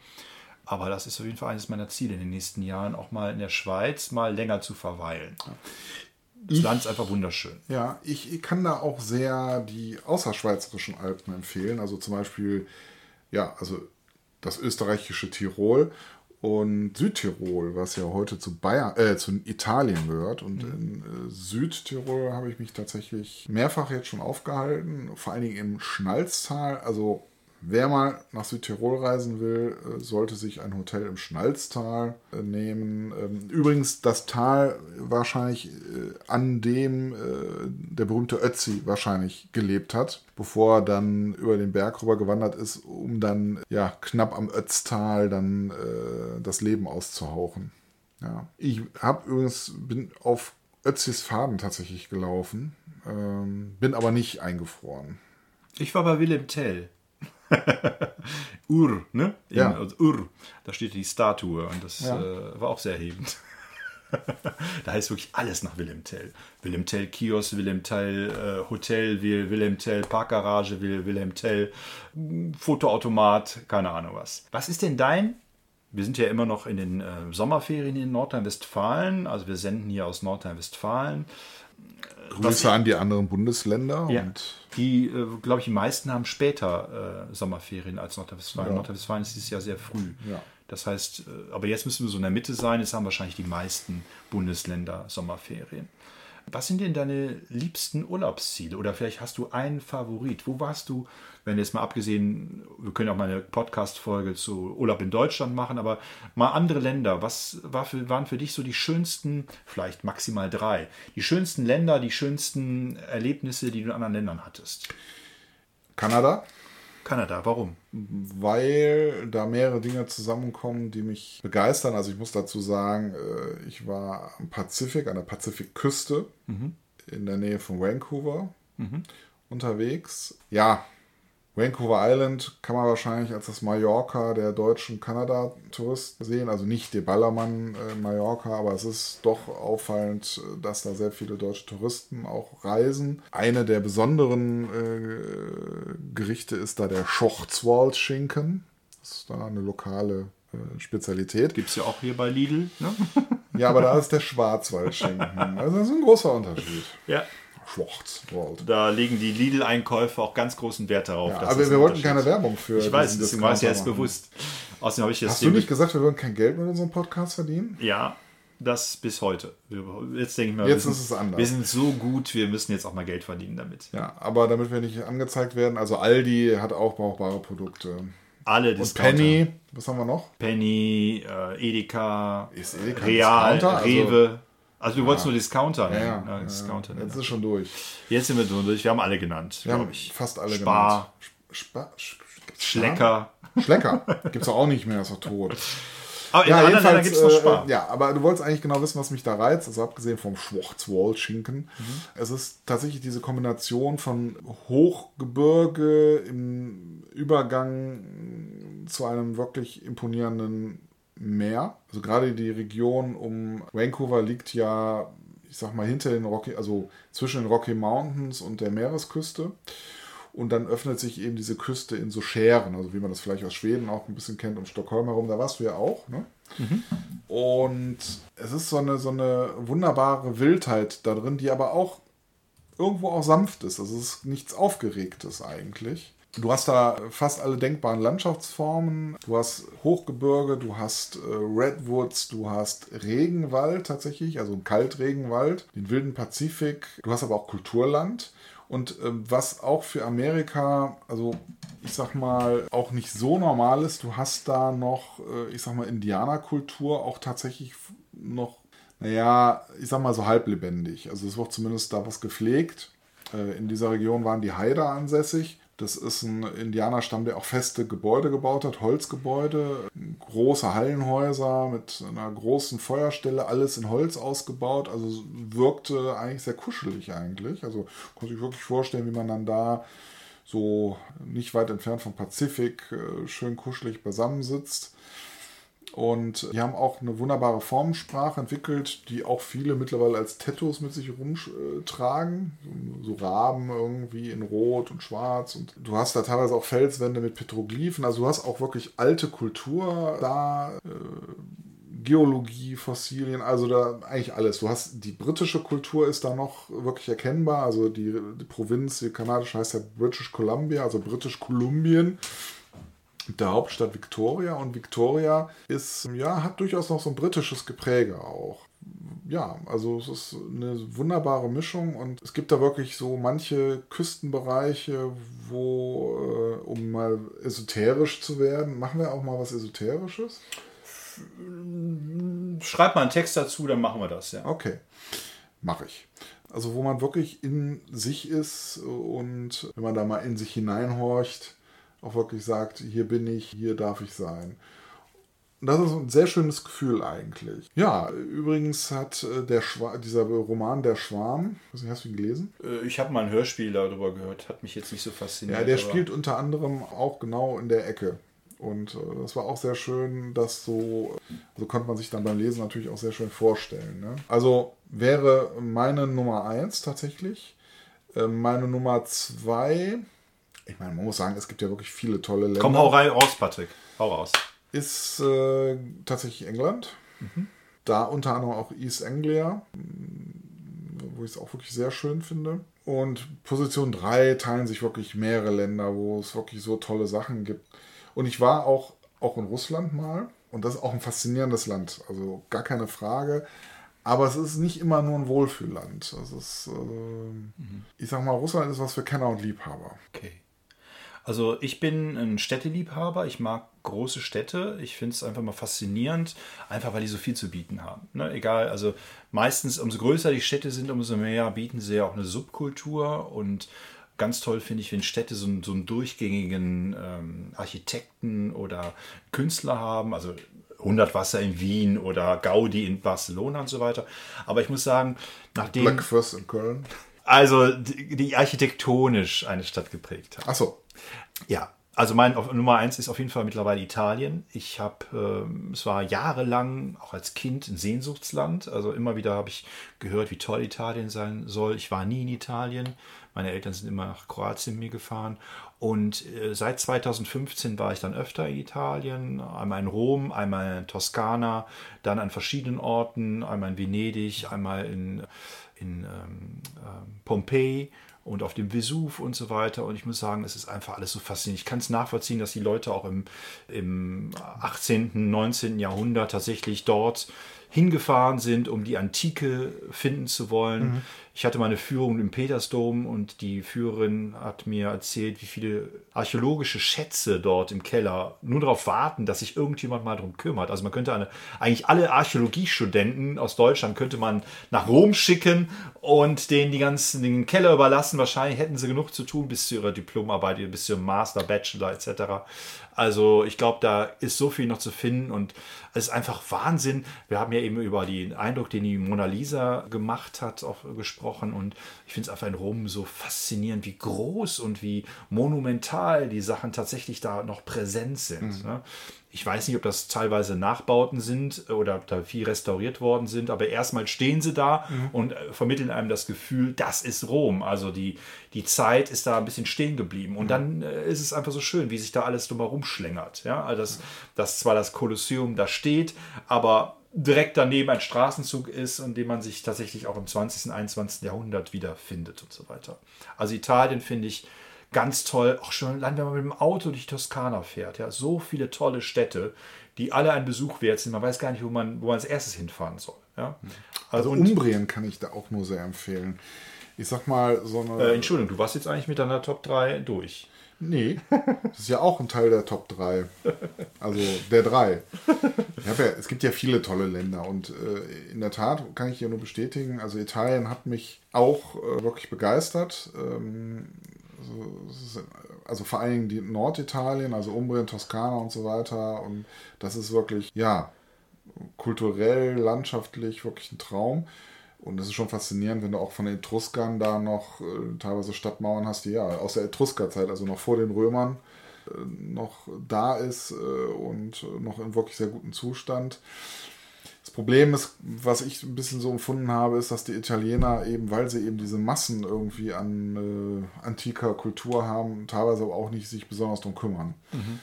Aber das ist auf jeden Fall eines meiner Ziele in den nächsten Jahren, auch mal in der Schweiz mal länger zu verweilen. Das ich, Land ist einfach wunderschön. Ja, ich kann da auch sehr die außerschweizerischen Alpen empfehlen. Also zum Beispiel, ja, also das österreichische Tirol und Südtirol, was ja heute zu Bayern, äh, zu Italien gehört. Und mhm. in äh, Südtirol habe ich mich tatsächlich mehrfach jetzt schon aufgehalten, vor allen Dingen im Schnalztal, also Wer mal nach Südtirol reisen will, äh, sollte sich ein Hotel im Schnalztal äh, nehmen. Ähm, übrigens das Tal wahrscheinlich äh, an dem der berühmte Ötzi wahrscheinlich gelebt hat, bevor er dann über den Berg rüber gewandert ist, um dann ja knapp am Ötztal dann das Leben auszuhauchen. Ja. Ich habe übrigens bin auf Ötzis Faden tatsächlich gelaufen, ähm, bin aber nicht eingefroren. Ich war bei Willem Tell. Ur, ne? Ja. Also Ur, da steht die Statue und das ja. äh, war auch sehr erhebend. da heißt wirklich alles nach Willem Tell. Willem Tell Kiosk, Willem Tell äh, Hotel, Willem Tell Parkgarage, Willem Tell Fotoautomat, keine Ahnung was. Was ist denn dein? Wir sind ja immer noch in den äh, Sommerferien in Nordrhein-Westfalen, also wir senden hier aus Nordrhein-Westfalen. Grüße an die anderen Bundesländer. Ja, die, äh, glaube ich, die meisten haben später äh, Sommerferien als Nordrhein-Westfalen. Ja. Nordrhein-Westfalen ist dieses Jahr sehr früh. Ja. Das heißt, äh, aber jetzt müssen wir so in der Mitte sein. Jetzt haben wahrscheinlich die meisten Bundesländer Sommerferien. Was sind denn deine liebsten Urlaubsziele? Oder vielleicht hast du einen Favorit? Wo warst du, wenn jetzt mal abgesehen, wir können auch mal eine Podcast-Folge zu Urlaub in Deutschland machen, aber mal andere Länder. Was war für, waren für dich so die schönsten, vielleicht maximal drei, die schönsten Länder, die schönsten Erlebnisse, die du in anderen Ländern hattest? Kanada. Kanada, warum? Weil da mehrere Dinge zusammenkommen, die mich begeistern. Also ich muss dazu sagen, äh, ich war am Pazifik, an der Pazifikküste mhm. in der Nähe von Vancouver mhm. unterwegs. Ja, Vancouver Island kann man wahrscheinlich als das Mallorca der deutschen Kanada-Touristen sehen. Also nicht der Ballermann äh, Mallorca, aber es ist doch auffallend, dass da sehr viele deutsche Touristen auch reisen. Eine der besonderen äh, Gerichte ist da der Schochzwald-Schinken. Das ist da eine lokale äh, Spezialität. Gibt es ja auch hier bei Lidl. Ne? Ja, aber da ist der Schwarzwaldschinken. Also das ist ein großer Unterschied. Ja. Schwarzwald. Da legen die Lidl-Einkäufer auch ganz großen Wert darauf. Ja, aber wir wollten keine. Werbung für Ich weiß, deswegen war es ja jetzt bewusst. Außerdem habe ich jetzt Hast du nicht gesagt, wir würden kein Geld mit unserem Podcast verdienen? Ja, das bis heute. Jetzt denke ich mal, Jetzt wir ist sind, es anders. Wir sind so gut, wir müssen jetzt auch mal Geld verdienen damit. Ja, aber damit wir nicht angezeigt werden, also Aldi hat auch brauchbare Produkte. Alle Und Discounter. Penny, was haben wir noch? Penny, äh, Edeka, Edeka Real? Also- Rewe. Also du wolltest nur Discounter Ja, nennen. ja, Ja, ja, Discounter nennen. Jetzt ist schon durch. Jetzt sind wir durch. Wir haben alle genannt, Wir haben ich. fast alle Spar, genannt. Spar, Sch- Schlecker. Schlecker. Gibt's doch auch nicht mehr, ist doch tot. Aber in Ja, anderen Ländern gibt es noch äh, Spar. ja, aber du wolltest eigentlich genau wissen, was mich da reizt. Also abgesehen vom Schwarzwald-Schinken. Mhm. Es ist tatsächlich diese Kombination von Hochgebirge im Übergang zu einem wirklich imponierenden Meer. Also gerade die Region um Vancouver liegt ja, ich sag mal, hinter den Rocky, also zwischen den Rocky Mountains und der Meeresküste. Und dann öffnet sich eben diese Küste in so Scheren, also wie man das vielleicht aus Schweden auch ein bisschen kennt, um Stockholm herum. Da warst du ja auch, ne? Und es ist so eine, so eine wunderbare Wildheit da drin, die aber auch irgendwo auch sanft ist. Also es ist nichts Aufgeregtes eigentlich. Du hast da fast alle denkbaren Landschaftsformen. Du hast Hochgebirge, du hast äh, Redwoods, du hast Regenwald tatsächlich, also Kaltregenwald, den wilden Pazifik. Du hast aber auch Kulturland. Und ähm, was auch für Amerika, also ich sag mal, auch nicht so normal ist, du hast da noch, äh, ich sag mal, Indianerkultur auch tatsächlich noch, naja, ich sag mal so halblebendig. Also es wird zumindest da was gepflegt. Äh, in dieser Region waren die Haider ansässig. Das ist ein Indianerstamm, der auch feste Gebäude gebaut hat, Holzgebäude, große Hallenhäuser mit einer großen Feuerstelle, alles in Holz ausgebaut. Also wirkte eigentlich sehr kuschelig eigentlich. Also konnte ich wirklich vorstellen, wie man dann da so nicht weit entfernt vom Pazifik äh, schön kuschelig beisammensitzt. Und die haben auch eine wunderbare Formensprache entwickelt, die auch viele mittlerweile als Tattoos mit sich rumtragen. So Raben irgendwie in Rot und Schwarz. Und du hast da teilweise auch Felswände mit Petroglyphen. Also du hast auch wirklich alte Kultur da. Äh, Geologie, Fossilien, also da eigentlich alles. Du hast die britische Kultur ist da noch wirklich erkennbar. Also die, die Provinz, die kanadische heißt ja British Columbia, also British Kolumbien der Hauptstadt Victoria und Victoria ist, ja, hat durchaus noch so ein britisches Gepräge auch. Ja, also es ist eine wunderbare Mischung und es gibt da wirklich so manche Küstenbereiche, wo, äh, um mal esoterisch zu werden, machen wir auch mal was Esoterisches? Schreib mal einen Text dazu, dann machen wir das, ja. Okay, mache ich. Also wo man wirklich in sich ist und wenn man da mal in sich hineinhorcht, auch wirklich sagt, hier bin ich, hier darf ich sein. Und das ist ein sehr schönes Gefühl eigentlich. Ja, übrigens hat äh, der Schwa dieser Roman Der Schwarm, weiß nicht, hast du ihn gelesen? Äh, Ich habe mal ein Hörspiel darüber gehört, hat mich jetzt nicht so fasziniert. Ja, der spielt unter anderem auch genau in der Ecke. Und äh, das war auch sehr schön, das so, so konnte man sich dann beim Lesen natürlich auch sehr schön vorstellen. Ne? Also wäre meine Nummer eins tatsächlich. Äh, meine Nummer zwei, ich meine, man muss sagen, es gibt ja wirklich viele tolle Länder. Komm, hau rein, raus, Patrick. Hau raus. Ist äh, tatsächlich England. Da unter anderem auch East Anglia, wo ich es auch wirklich sehr schön finde. Und Position 3 teilen sich wirklich mehrere Länder, wo es wirklich so tolle Sachen gibt. Und ich war auch, auch in Russland mal. Und das ist auch ein faszinierendes Land. Also gar keine Frage. Aber es ist nicht immer nur ein Wohlfühlland. Das ist, äh, ich sag mal, Russland ist was für Kenner und Liebhaber. Okay. Also ich bin ein Städteliebhaber. Ich mag große Städte. Ich finde es einfach mal faszinierend, einfach weil die so viel zu bieten haben. Ne? Egal, also meistens, umso größer die Städte sind, umso mehr bieten sie ja auch eine Subkultur. Und ganz toll finde ich, wenn Städte so, einen- so einen durchgängigen ähm, Architekten oder Künstler haben. Also 100 Wasser in Wien oder Gaudi in Barcelona und so weiter. Aber ich muss sagen, nachdem... Blackfirst in Köln. Also die, die architektonisch eine Stadt geprägt hat. Achso, Ja, Also mein Nummer eins ist auf jeden Fall mittlerweile Italien. Ich habe, äh, es war jahrelang auch als Kind ein Sehnsuchtsland. Also immer wieder habe ich gehört, wie toll Italien sein soll. Ich war nie in Italien. Meine Eltern sind immer nach Kroatien mir gefahren. Und äh, seit 2015 war ich dann öfter in Italien, einmal in Rom, einmal in Toskana, dann an verschiedenen Orten, einmal in Venedig, einmal in, in ähm, äh, Pompeji und auf dem Vesuv und so weiter. Und ich muss sagen, es ist einfach alles so faszinierend. Ich kann es nachvollziehen, dass die Leute auch im, im 18., 19. Jahrhundert tatsächlich dort hingefahren sind, um die Antike finden zu wollen. Mhm. Ich hatte mal eine Führung im Petersdom und die Führerin hat mir erzählt, wie viele archäologische Schätze dort im Keller nur darauf warten, dass sich irgendjemand mal darum kümmert. Also man könnte eine, eigentlich alle Archäologiestudenten aus Deutschland könnte man nach Rom schicken und denen die ganzen den Keller überlassen. Wahrscheinlich hätten sie genug zu tun bis zu ihrer Diplomarbeit, bis zu ihrem Master, Bachelor etc. Also ich glaube, da ist so viel noch zu finden und es ist einfach Wahnsinn. Wir haben ja eben über den Eindruck, den die Mona Lisa gemacht hat, auch gesprochen und ich finde es einfach in Rom so faszinierend, wie groß und wie monumental die Sachen tatsächlich da noch präsent sind. Mhm. Ne? Ich weiß nicht, ob das teilweise Nachbauten sind oder ob da viel restauriert worden sind, aber erstmal stehen sie da mhm. und äh, vermitteln einem das Gefühl, das ist Rom. Also die, die Zeit ist da ein bisschen stehen geblieben. Und mhm. dann äh, ist es einfach so schön, wie sich da alles drumherum schlängert. Ja? Also dass, dass zwar das Kolosseum da steht, aber direkt daneben ein Straßenzug ist, in dem man sich tatsächlich auch im 20. und 21. Jahrhundert wiederfindet und so weiter. Also Italien finde ich ganz toll, auch schon allein, wenn man mit dem Auto durch Toskana fährt. Ja, so viele tolle Städte, die alle ein Besuch wert sind. Man weiß gar nicht, wo man, wo man als erstes hinfahren soll. Ja? Also, also Umbrien kann ich da auch nur sehr empfehlen. Ich sag mal, so eine. Äh, Entschuldigung, du warst jetzt eigentlich mit deiner Top 3 durch. Nee, das ist ja auch ein Teil der Top 3. Also der 3. Ja, es gibt ja viele tolle Länder und äh, in der Tat kann ich hier nur bestätigen, also Italien hat mich auch äh, wirklich begeistert. Ähm, also, vor allen Dingen die Norditalien, also Umbrien, Toskana und so weiter. Und das ist wirklich, ja, kulturell, landschaftlich wirklich ein Traum. Und das ist schon faszinierend, wenn du auch von den Etruskern da noch äh, teilweise Stadtmauern hast, die ja aus der Etruskerzeit, also noch vor den Römern, äh, noch da ist äh, und noch in wirklich sehr gutem Zustand. Das Problem ist, was ich ein bisschen so empfunden habe, ist, dass die Italiener eben, weil sie eben diese Massen irgendwie an äh, antiker Kultur haben, teilweise aber auch nicht sich besonders darum kümmern. Mhm.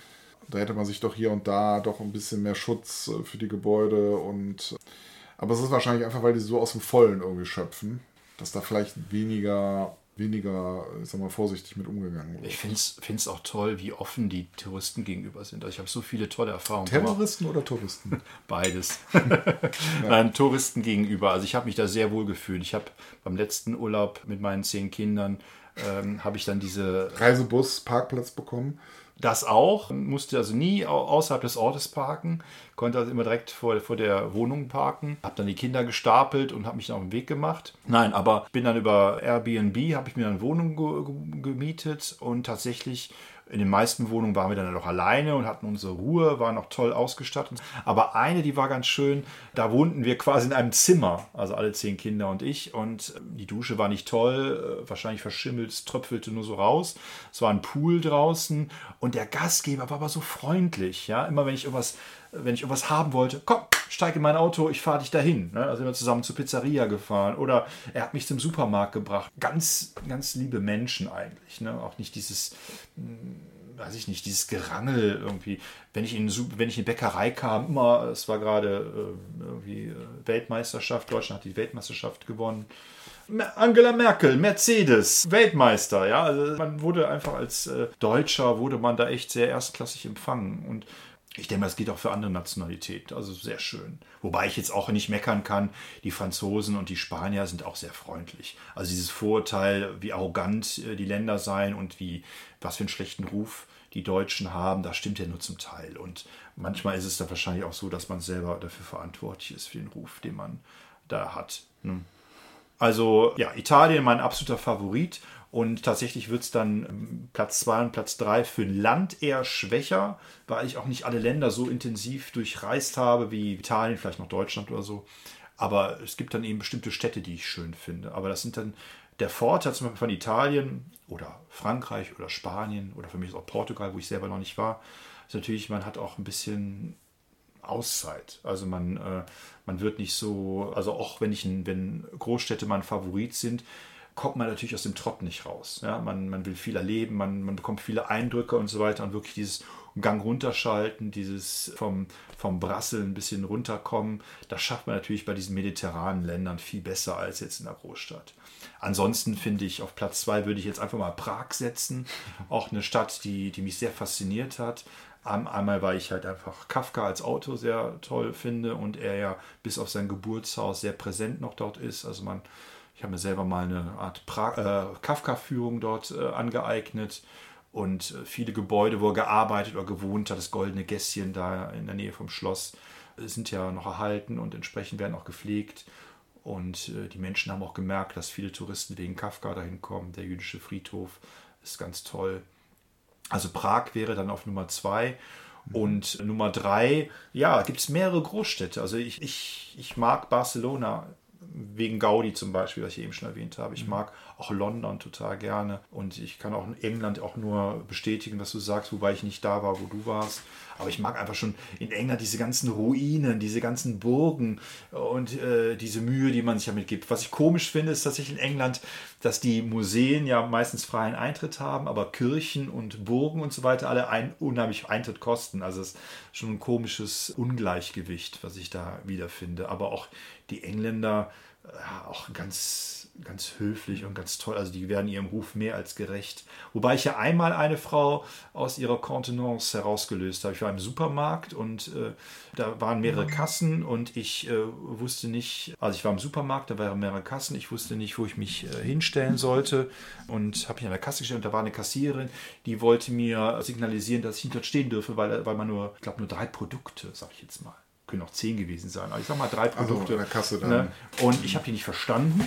Da hätte man sich doch hier und da doch ein bisschen mehr Schutz äh, für die Gebäude und aber es ist wahrscheinlich einfach, weil die so aus dem Vollen irgendwie schöpfen, dass da vielleicht weniger weniger, ich sag mal, vorsichtig mit umgegangen wird. Ich finde es auch toll, wie offen die Touristen gegenüber sind. Also ich habe so viele tolle Erfahrungen Terroristen gemacht. oder Touristen? Beides. Nein, Touristen gegenüber. Also ich habe mich da sehr wohl gefühlt. Ich habe beim letzten Urlaub mit meinen zehn Kindern, ähm, habe ich dann diese... Reisebus, Parkplatz bekommen. Das auch, musste also nie außerhalb des Ortes parken, konnte also immer direkt vor, vor der Wohnung parken, habe dann die Kinder gestapelt und habe mich dann auf den Weg gemacht. Nein, aber bin dann über Airbnb, habe ich mir eine Wohnung ge gemietet und tatsächlich in den meisten Wohnungen waren wir dann noch alleine und hatten unsere Ruhe, waren auch toll ausgestattet. Aber eine, die war ganz schön, da wohnten wir quasi in einem Zimmer, also alle zehn Kinder und ich. Und die Dusche war nicht toll, äh, wahrscheinlich verschimmelt, es tröpfelte nur so raus. Es war ein Pool draußen und der Gastgeber war aber so freundlich. Ja, immer wenn ich irgendwas wenn ich irgendwas haben wollte, komm, steig in mein Auto, ich fahre dich dahin. Ne? Also sind wir zusammen zur Pizzeria gefahren oder er hat mich zum Supermarkt gebracht. Ganz, ganz liebe Menschen eigentlich. Ne? Auch nicht dieses, hm, weiß ich nicht, dieses Gerangel irgendwie. Wenn ich in, wenn ich in Bäckerei kam, immer, es war gerade äh, irgendwie äh, Weltmeisterschaft, Deutschland hat die Weltmeisterschaft gewonnen. Angela Merkel, Mercedes, Weltmeister, ja. Also man wurde einfach als äh, Deutscher, wurde man da echt sehr erstklassig empfangen. Und ich denke, das geht auch für andere Nationalitäten. Also sehr schön. Wobei ich jetzt auch nicht meckern kann. Die Franzosen und die Spanier sind auch sehr freundlich. Also dieses Vorurteil, wie arrogant äh, die Länder seien und wie, was für einen schlechten Ruf die Deutschen haben, das stimmt ja nur zum Teil. Und manchmal ist es dann wahrscheinlich auch so, dass man selber dafür verantwortlich ist, für den Ruf, den man da hat. Ne? Also ja, Italien mein absoluter Favorit. Und tatsächlich wird es dann ähm, Platz 2 und Platz 3 für ein Land eher schwächer, weil ich auch nicht alle Länder so intensiv durchreist habe wie Italien, vielleicht noch Deutschland oder so. Aber es gibt dann eben bestimmte Städte, die ich schön finde. Aber das sind dann der Vorteil zum Beispiel von Italien oder Frankreich oder Spanien oder für mich auch Portugal, wo ich selber noch nicht war, ist natürlich, man hat auch ein bisschen Auszeit. Also man, äh, man wird nicht so, also auch wenn ich wenn Großstädte mein Favorit sind, kommt man natürlich aus dem Trott nicht raus. Ja? Man, man will viel erleben, man, man bekommt viele Eindrücke und so weiter und wirklich dieses Gang runterschalten, dieses vom, vom Brasseln ein bisschen runterkommen, das schafft man natürlich bei diesen mediterranen Ländern viel besser als jetzt in der Großstadt. Ansonsten finde ich, auf Platz zwei würde ich jetzt einfach mal Prag setzen. Auch eine Stadt, die, die mich sehr fasziniert hat. Einmal, weil ich halt einfach Kafka als Autor sehr toll finde und er ja bis auf sein Geburtshaus sehr präsent noch dort ist. Also man, ich habe mir selber mal eine Art äh, Kafka-Führung dort äh, angeeignet und äh, viele Gebäude, wo er gearbeitet oder gewohnt hat, das goldene Gässchen da in der Nähe vom Schloss, sind ja noch erhalten und entsprechend werden auch gepflegt. Und äh, die Menschen haben auch gemerkt, dass viele Touristen wegen Kafka dahin kommen. Der jüdische Friedhof ist ganz toll. Also Prag wäre dann auf Nummer zwei. Und Nummer drei, ja, gibt es mehrere Großstädte. Also ich, ich, ich mag Barcelona wegen Gaudi zum Beispiel, was ich eben schon erwähnt habe. Ich mhm. mag auch London total gerne und ich kann auch in England auch nur bestätigen, was du sagst, wobei ich nicht da war, wo du warst. Aber ich mag einfach schon in England diese ganzen Ruinen, diese ganzen Burgen und äh, diese Mühe, die man sich damit gibt. Was ich komisch finde, ist tatsächlich in England, dass die Museen ja meistens freien Eintritt haben, aber Kirchen und Burgen und so weiter alle ein, unheimlich Eintritt kosten. Also es ist schon ein komisches Ungleichgewicht, was ich da wiederfinde. Aber auch die Engländer, ja, auch ganz ganz höflich und ganz toll. Also die werden ihrem Ruf mehr als gerecht. Wobei ich ja einmal eine Frau aus ihrer Kontenance herausgelöst habe. Ich war im Supermarkt und äh, da waren mehrere Kassen und ich äh, wusste nicht, also ich war im Supermarkt, da waren mehrere Kassen, ich wusste nicht, wo ich mich äh, hinstellen sollte und habe mich an der Kasse gestellt und da war eine Kassiererin, die wollte mir signalisieren, dass ich nicht dort stehen dürfe, weil, weil man nur, ich glaube, nur drei Produkte, sag ich jetzt mal können auch zehn gewesen sein. Aber ich sag mal drei also Produkte. Also Kasse dann. Ne? Und ich habe die nicht verstanden.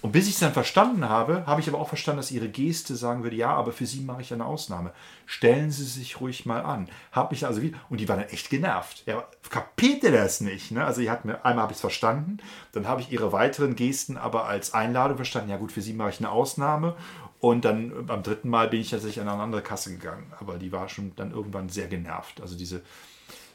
Und bis ich es dann verstanden habe, habe ich aber auch verstanden, dass ihre Geste sagen würde, ja, aber für Sie mache ich eine Ausnahme. Stellen Sie sich ruhig mal an. Hab mich also wieder, und die war dann echt genervt. Er kapierte das nicht. Ne? Also hat mir, einmal habe ich es verstanden, dann habe ich ihre weiteren Gesten aber als Einladung verstanden. Ja gut, für Sie mache ich eine Ausnahme. Und dann beim dritten Mal bin ich tatsächlich an eine andere Kasse gegangen. Aber die war schon dann irgendwann sehr genervt. Also diese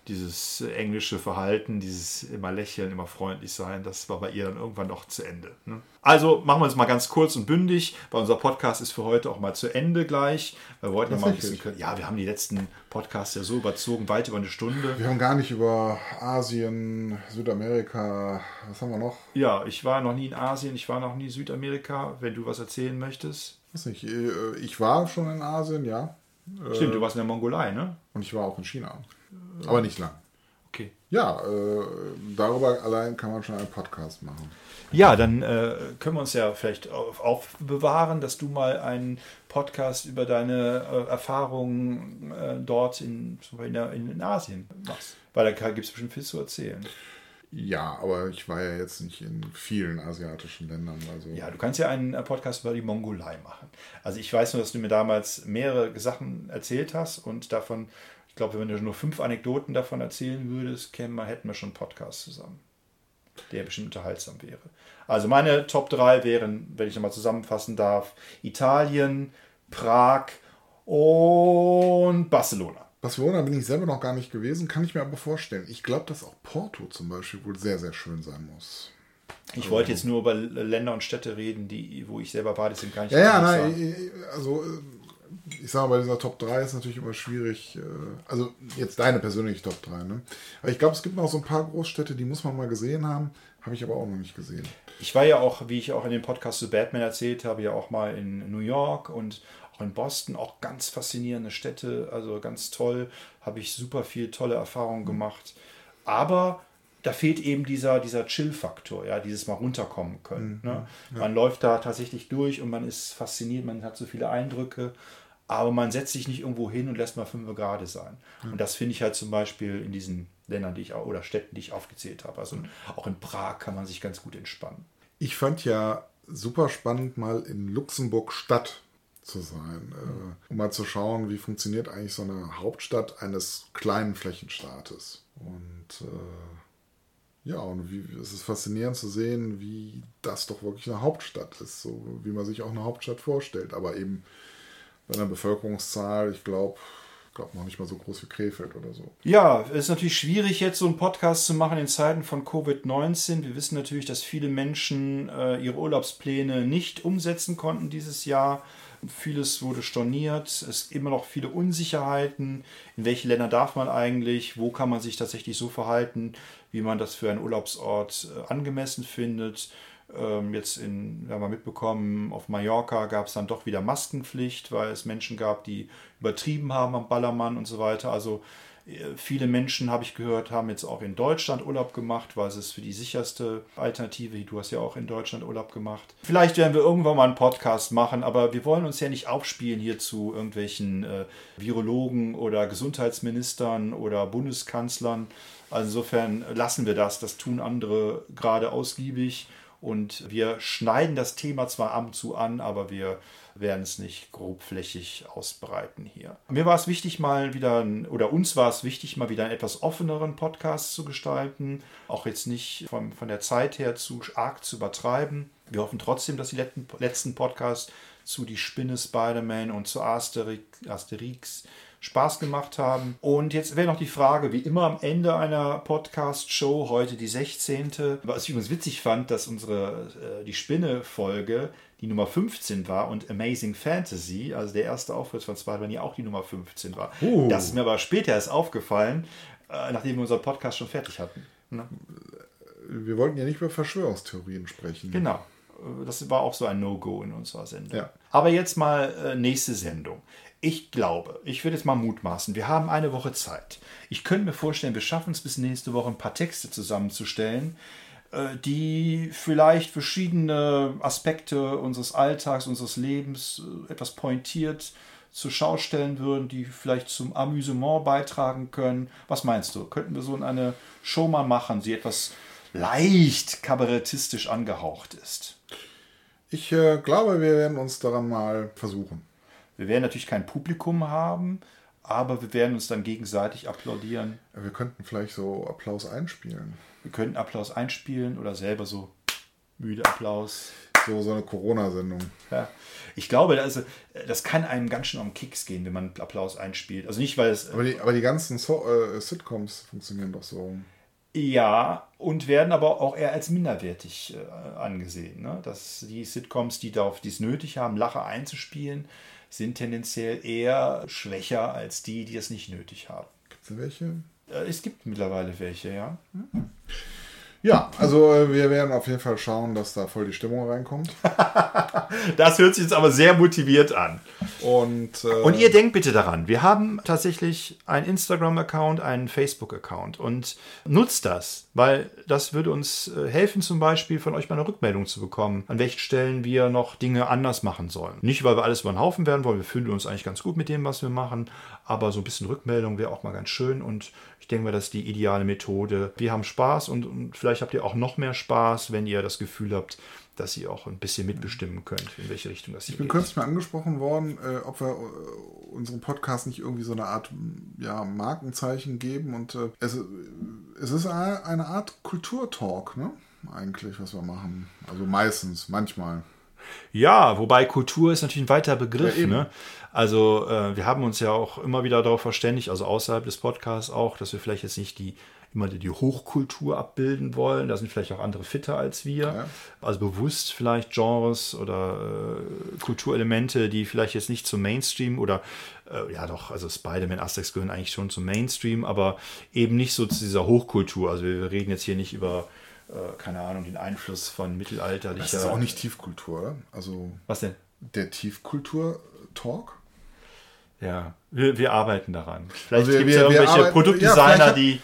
dieses englische Verhalten, dieses immer lächeln, immer freundlich sein, das war bei ihr dann irgendwann doch zu Ende. Ne? Also machen wir es mal ganz kurz und bündig, weil unser Podcast ist für heute auch mal zu Ende gleich. Wir wollten ja mal ein bisschen, ja, wir haben die letzten Podcasts ja so überzogen, weit über eine Stunde. Wir haben gar nicht über Asien, Südamerika, was haben wir noch? Ja, ich war noch nie in Asien, ich war noch nie in Südamerika, wenn du was erzählen möchtest. Weiß nicht, äh, ich war schon in Asien, ja. Stimmt, du warst in der Mongolei, ne? Und ich war auch in China. Aber nicht lang. Okay. Ja, äh, darüber allein kann man schon einen Podcast machen. Ja, dann äh, können wir uns ja vielleicht aufbewahren, dass du mal einen Podcast über deine äh, Erfahrungen äh, dort in, in, in, Asien machst. Weil da gibt es bestimmt viel zu erzählen. Ja, aber ich war ja jetzt nicht in vielen asiatischen Ländern. Also ja, du kannst ja einen äh, Podcast über die Mongolei machen. Also ich weiß nur, dass du mir damals mehrere Sachen erzählt hast und davon ich glaube, wenn du nur fünf Anekdoten davon erzählen würdest, hätten wir schon einen Podcast zusammen, der bestimmt unterhaltsam wäre. Also meine Top 3 wären, wenn ich nochmal zusammenfassen darf, Italien, Prag und Barcelona. Barcelona bin ich selber noch gar nicht gewesen, kann ich mir aber vorstellen. Ich glaube, dass auch Porto zum Beispiel wohl sehr, sehr schön sein muss. Ich also, wollte jetzt nur über Länder und Städte reden, die, wo ich selber war, die sind gar nicht. Ja, ja, nein, also äh, ich sage mal, bei dieser Top 3 ist natürlich immer schwierig. Äh, also jetzt deine persönliche Top 3, ne? Aber ich glaube, es gibt noch so ein paar Großstädte, die muss man mal gesehen haben. Habe ich aber auch noch nicht gesehen. Ich war ja auch, wie ich auch in dem Podcast zu Batman erzählt habe, ja auch mal in New York und auch in Boston. Auch ganz faszinierende Städte, also ganz toll. Habe ich super viel tolle Erfahrungen gemacht. Aber da fehlt eben dieser, dieser Chill-Faktor, ja, dieses mal runterkommen können. Mhm, ne? ja. Man läuft da tatsächlich durch und man ist fasziniert, man hat so viele Eindrücke aber man setzt sich nicht irgendwo hin und lässt mal fünf Grad sein. Mhm. Und das finde ich halt zum Beispiel in diesen Ländern, die ich auch, oder Städten, die ich aufgezählt habe. Also mhm. auch in Prag kann man sich ganz gut entspannen. Ich fand ja super spannend, mal in Luxemburg Stadt zu sein, mhm. äh, um mal zu schauen, wie funktioniert eigentlich so eine Hauptstadt eines kleinen Flächenstaates. Und äh, Ja, und wie, es ist faszinierend zu sehen, wie das doch wirklich eine Hauptstadt ist, so wie man sich auch eine Hauptstadt vorstellt. Aber eben bei einer Bevölkerungszahl, ich glaube, glaube noch nicht mal so groß wie Krefeld oder so. Ja, es ist natürlich schwierig, jetzt so einen Podcast zu machen in Zeiten von Covid-19. Wir wissen natürlich, dass viele Menschen äh, ihre Urlaubspläne nicht umsetzen konnten dieses Jahr. Vieles wurde storniert. Es gibt immer noch viele Unsicherheiten. In welche Länder darf man eigentlich? Wo kann man sich tatsächlich so verhalten, wie man das für einen Urlaubsort äh, angemessen findet? Ähm, jetzt in, haben wir mitbekommen, auf Mallorca gab es dann doch wieder Maskenpflicht, weil es Menschen gab, die übertrieben haben am Ballermann und so weiter. Also äh, viele Menschen, habe ich gehört, haben jetzt auch in Deutschland Urlaub gemacht, weil es ist für die sicherste Alternative. Du hast ja auch in Deutschland Urlaub gemacht. Vielleicht werden wir irgendwann mal einen Podcast machen, aber wir wollen uns ja nicht aufspielen hier zu irgendwelchen äh, Virologen oder Gesundheitsministern oder Bundeskanzlern. Also insofern lassen wir das. Das tun andere gerade ausgiebig. Und wir schneiden das Thema zwar ab und zu an, aber wir werden es nicht grobflächig ausbreiten hier. Mir war es wichtig, mal wieder, oder uns war es wichtig, mal wieder einen etwas offeneren Podcast zu gestalten. Auch jetzt nicht von, von der Zeit her zu arg zu übertreiben. Wir hoffen trotzdem, dass die letzten Podcasts zu Die Spinne Spider-Man und zu Asterix, Asterix Spaß gemacht haben. Und jetzt wäre noch die Frage, wie immer am Ende einer Podcast-Show, heute die 16. Was ich übrigens witzig fand, dass unsere äh, Die Spinne-Folge die Nummer 15 war und Amazing Fantasy, also der erste Auftritt von Spider-Man, auch die Nummer 15 war. Uh. Das ist mir aber später erst aufgefallen, äh, nachdem wir unseren Podcast schon fertig hatten. Ne? Wir wollten ja nicht über Verschwörungstheorien sprechen. Genau. Das war auch so ein No-Go in unserer Sendung. Ja. Aber jetzt mal äh, nächste Sendung. Ich glaube, ich würde jetzt mal mutmaßen, wir haben eine Woche Zeit. Ich könnte mir vorstellen, wir schaffen es bis nächste Woche ein paar Texte zusammenzustellen, äh, die vielleicht verschiedene Aspekte unseres Alltags, unseres Lebens äh, etwas pointiert zur Schau stellen würden, die vielleicht zum Amüsement beitragen können. Was meinst du? Könnten wir so eine Show mal machen, die etwas leicht kabarettistisch angehaucht ist? Ich äh, glaube, wir werden uns daran mal versuchen. Wir werden natürlich kein Publikum haben, aber wir werden uns dann gegenseitig applaudieren. Wir könnten vielleicht so Applaus einspielen. Wir könnten Applaus einspielen oder selber so müde Applaus. So, so eine Corona-Sendung. Ja. Ich glaube, also, das kann einem ganz schön am Kicks gehen, wenn man Applaus einspielt. Also nicht, weil es. Aber die, aber die ganzen so äh, Sitcoms funktionieren doch so. Ja, und werden aber auch eher als minderwertig äh, angesehen. Ne? Dass die Sitcoms, die darauf dies nötig haben, Lacher einzuspielen, sind tendenziell eher schwächer als die, die es nicht nötig haben. Gibt es welche? Äh, es gibt mittlerweile welche, ja. Mhm. Ja, also äh, wir werden auf jeden Fall schauen, dass da voll die Stimmung reinkommt. das hört sich jetzt aber sehr motiviert an. Und, äh und ihr denkt bitte daran, wir haben tatsächlich einen Instagram-Account, einen Facebook-Account und nutzt das, weil das würde uns äh, helfen, zum Beispiel von euch mal eine Rückmeldung zu bekommen, an welchen Stellen wir noch Dinge anders machen sollen. Nicht, weil wir alles über den Haufen werden wollen, wir fühlen uns eigentlich ganz gut mit dem, was wir machen, aber so ein bisschen Rückmeldung wäre auch mal ganz schön und ich denke mal, das ist die ideale Methode. Wir haben Spaß und, und vielleicht habt ihr auch noch mehr Spaß, wenn ihr das Gefühl habt, dass ihr auch ein bisschen mitbestimmen könnt, in welche Richtung das geht. Ich bin kürzlich mal angesprochen worden, äh, ob wir äh, unserem Podcast nicht irgendwie so eine Art ja, Markenzeichen geben. Und äh, es, es ist eine Art Kulturtalk, ne? Eigentlich, was wir machen. Also meistens, manchmal. Ja, wobei Kultur ist natürlich ein weiter Begriff. Ja, ne? Also äh, wir haben uns ja auch immer wieder darauf verständigt, also außerhalb des Podcasts auch, dass wir vielleicht jetzt nicht die immer die Hochkultur abbilden wollen. Da sind vielleicht auch andere fitter als wir. Ja. Also bewusst vielleicht Genres oder äh, Kulturelemente, die vielleicht jetzt nicht zum Mainstream oder äh, ja doch, also Spider-Man, Asterix gehören eigentlich schon zum Mainstream, aber eben nicht so zu dieser Hochkultur. Also wir reden jetzt hier nicht über keine Ahnung, den Einfluss von mittelalterlicher. Das ist auch nicht Tiefkultur, oder? Also was denn? Der Tiefkultur-Talk? Ja, wir, wir arbeiten daran. Vielleicht also gibt es ja irgendwelche arbeiten, Produktdesigner, ja, die.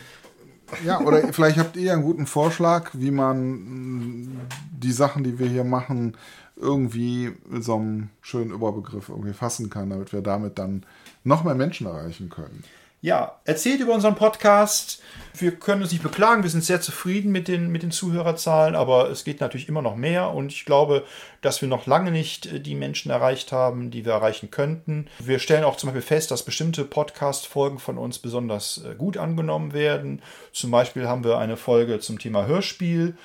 Ja, oder vielleicht habt ihr einen guten Vorschlag, wie man die Sachen, die wir hier machen, irgendwie mit so einem schönen Überbegriff irgendwie fassen kann, damit wir damit dann noch mehr Menschen erreichen können. Ja, erzählt über unseren Podcast. Wir können uns nicht beklagen, wir sind sehr zufrieden mit den, mit den Zuhörerzahlen, aber es geht natürlich immer noch mehr und ich glaube, dass wir noch lange nicht äh, die Menschen erreicht haben, die wir erreichen könnten. Wir stellen auch zum Beispiel fest, dass bestimmte Podcast-Folgen von uns besonders äh, gut angenommen werden. Zum Beispiel haben wir eine Folge zum Thema Hörspiel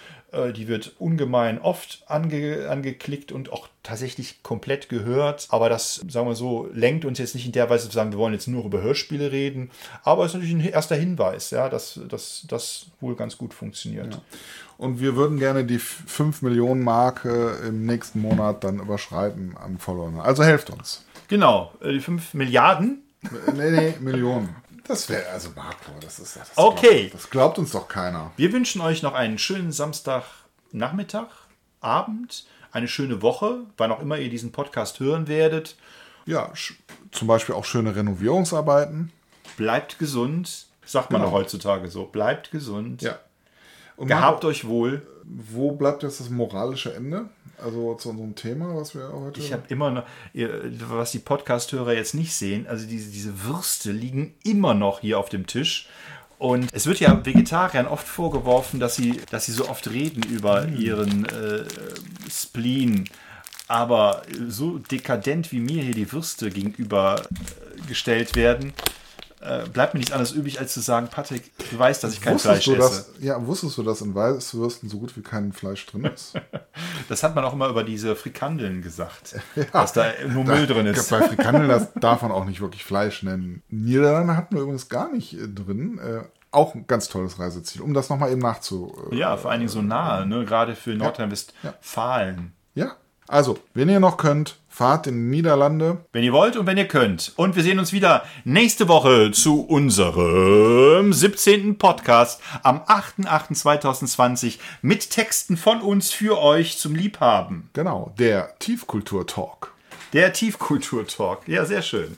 die wird ungemein oft ange, angeklickt und auch tatsächlich komplett gehört. Aber das, sagen wir so, lenkt uns jetzt nicht in der Weise zu sagen, wir wollen jetzt nur über Hörspiele reden. Aber es ist natürlich ein erster Hinweis, ja, dass das wohl ganz gut funktioniert. Ja. Und wir würden gerne die 5 Millionen Marke im nächsten Monat dann überschreiten an Followern. Also helft uns. Genau, äh, die 5 Milliarden. Nee, nee, Millionen. Das wäre also Marco, das ist das Okay. Glaubt, das glaubt uns doch keiner. Wir wünschen euch noch einen schönen Samstagnachmittag, Abend, eine schöne Woche, wann auch immer ihr diesen Podcast hören werdet. Ja, zum Beispiel auch schöne Renovierungsarbeiten. Bleibt gesund, sagt man genau. doch heutzutage so. Bleibt gesund. Ja. Und Gehabt euch wohl. Wo bleibt jetzt das moralische Ende? Also zu unserem Thema, was wir heute. Ich habe immer noch, was die Podcast-Hörer jetzt nicht sehen, also diese, diese Würste liegen immer noch hier auf dem Tisch. Und es wird ja Vegetariern oft vorgeworfen, dass sie, dass sie so oft reden über mhm. ihren äh, Spleen. Aber so dekadent wie mir hier die Würste gegenübergestellt werden, äh, bleibt mir nichts anderes übrig, als zu sagen, Patrick, du weißt, dass ich kein wusstest Fleisch esse. ja, wusstest du, dass in Weißwürsten so gut wie kein Fleisch drin ist? das hat man auch immer über diese Frikandeln gesagt, ja, dass da nur Müll drin ist. Bei Frikandeln das darf man auch nicht wirklich Fleisch nennen. Niederlande hatten wir übrigens gar nicht äh, drin. Äh, auch ein ganz tolles Reiseziel, um das nochmal eben nachzu. Äh, ja, vor allen Dingen so nah, ne? gerade für Nordrhein-Westfalen. Ja. ja. Also, wenn ihr noch könnt, fahrt in die Niederlande. Wenn ihr wollt und wenn ihr könnt. Und wir sehen uns wieder nächste Woche zu unserem 17. Podcast am 8.8.2020 mit Texten von uns für euch zum Liebhaben. Genau, der Tiefkultur-Talk. Der Tiefkultur-Talk. Ja, sehr schön.